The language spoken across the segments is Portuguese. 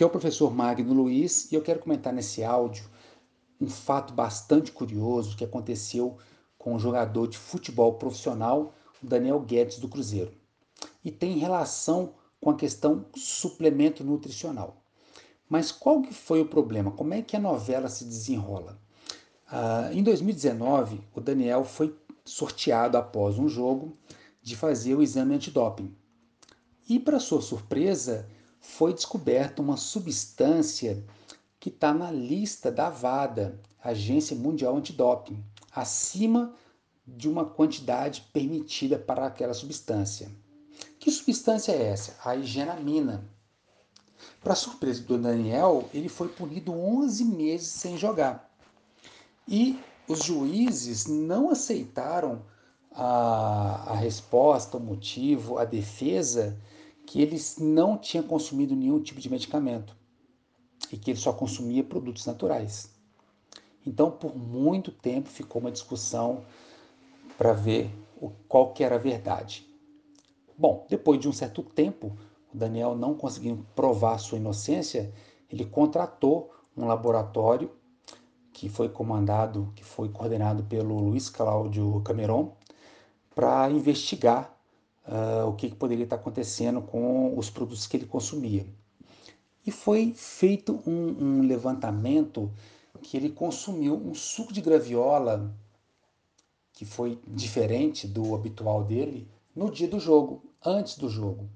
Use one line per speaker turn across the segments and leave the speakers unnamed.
Aqui é o professor Magno Luiz e eu quero comentar nesse áudio um fato bastante curioso que aconteceu com o jogador de futebol profissional Daniel Guedes do Cruzeiro. E tem relação com a questão suplemento nutricional. Mas qual que foi o problema? Como é que a novela se desenrola? Ah, em 2019, o Daniel foi sorteado após um jogo de fazer o exame antidoping. E, para sua surpresa, foi descoberta uma substância que está na lista da VADA, Agência Mundial Antidoping, acima de uma quantidade permitida para aquela substância. Que substância é essa? A higienamina. Para surpresa do Daniel, ele foi punido 11 meses sem jogar. E os juízes não aceitaram a, a resposta, o motivo, a defesa que ele não tinha consumido nenhum tipo de medicamento e que ele só consumia produtos naturais. Então, por muito tempo ficou uma discussão para ver qual que era a verdade. Bom, depois de um certo tempo, o Daniel não conseguindo provar sua inocência, ele contratou um laboratório que foi comandado, que foi coordenado pelo Luiz Cláudio Cameron, para investigar uh, o que, que poderia estar acontecendo com os produtos que ele consumia. E foi feito um, um levantamento que ele consumiu um suco de graviola que foi diferente do habitual dele no dia do jogo, antes do jogo.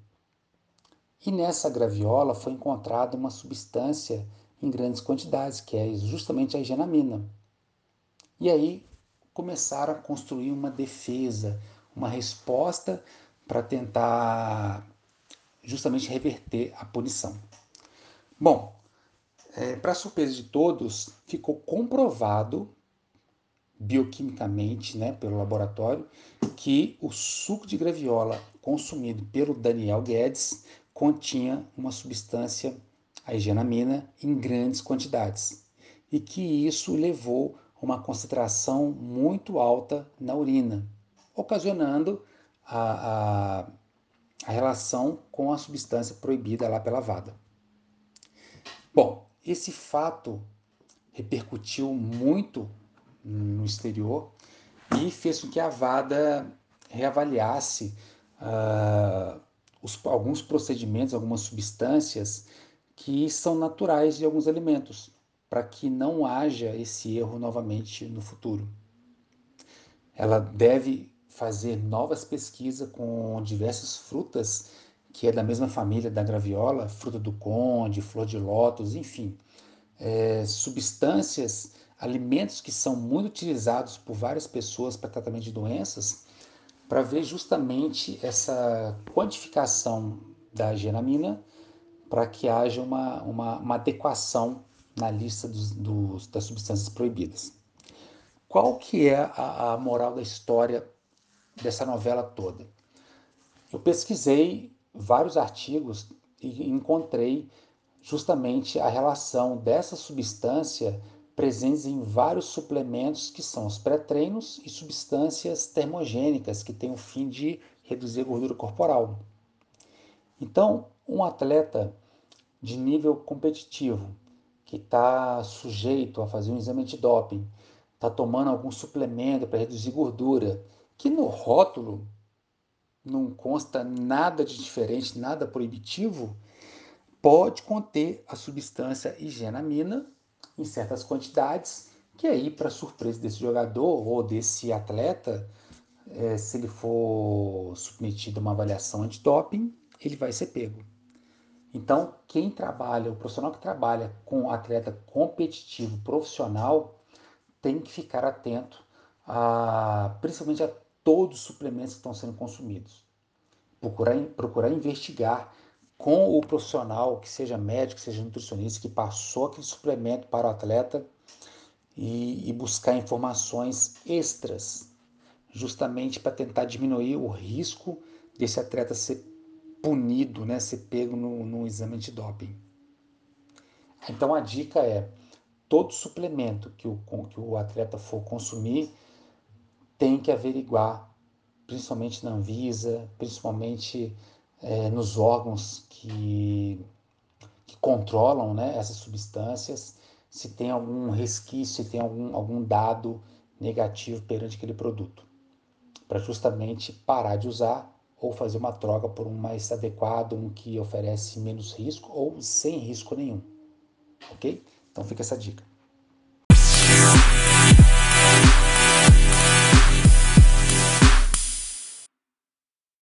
E nessa graviola foi encontrada uma substância em grandes quantidades, que é justamente a higienamina. E aí começaram a construir uma defesa, uma resposta para tentar justamente reverter a punição. Bom, é, para surpresa de todos, ficou comprovado bioquimicamente, né, pelo laboratório, que o suco de graviola consumido pelo Daniel Guedes continha uma substância, a higienamina, em grandes quantidades e que isso levou a uma concentração muito alta na urina, ocasionando a, a, a relação com a substância proibida lá pela VADA. Bom, esse fato repercutiu muito no exterior e fez com que a VADA reavaliasse uh, os, alguns procedimentos, algumas substâncias que são naturais de alguns alimentos, para que não haja esse erro novamente no futuro. Ela deve fazer novas pesquisas com diversas frutas que é da mesma família da graviola, fruta do conde, flor de lótus, enfim, é, substâncias, alimentos que são muito utilizados por várias pessoas para tratamento de doenças, para ver justamente essa quantificação da genamina para que haja uma, uma, uma, adequação na lista dos, dos, das substâncias proibidas. Qual que é a, a moral da história dessa novela toda? Eu pesquisei vários artigos e encontrei justamente a relação dessa substância presentes em vários suplementos que são os pré-treinos e substâncias termogênicas que têm o fim de reduzir a gordura corporal. Então, um atleta de nível competitivo que está sujeito a fazer um exame de doping, está tomando algum suplemento para reduzir gordura, que no rótulo não consta nada de diferente, nada proibitivo, pode conter a substância higienamina em certas quantidades, que aí, para surpresa desse jogador ou desse atleta, é, se ele for submetido a uma avaliação antidoping, ele vai ser pego. Então, quem trabalha, o profissional que trabalha com atleta competitivo profissional, tem que ficar atento, a, principalmente a todos os suplementos que estão sendo consumidos. Procurar, procurar investigar com o profissional, que seja médico, que seja nutricionista, que passou aquele suplemento para o atleta e, e buscar informações extras, justamente para tentar diminuir o risco desse atleta ser punido, né, ser pego no, no exame de doping. Então a dica é, todo suplemento que o, que o atleta for consumir, tem que averiguar, principalmente na Anvisa, principalmente é, nos órgãos que, que controlam né, essas substâncias, se tem algum resquício, se tem algum, algum dado negativo perante aquele produto, para justamente parar de usar ou fazer uma troca por um mais adequado, um que oferece menos risco ou sem risco nenhum. Ok? Então fica essa dica.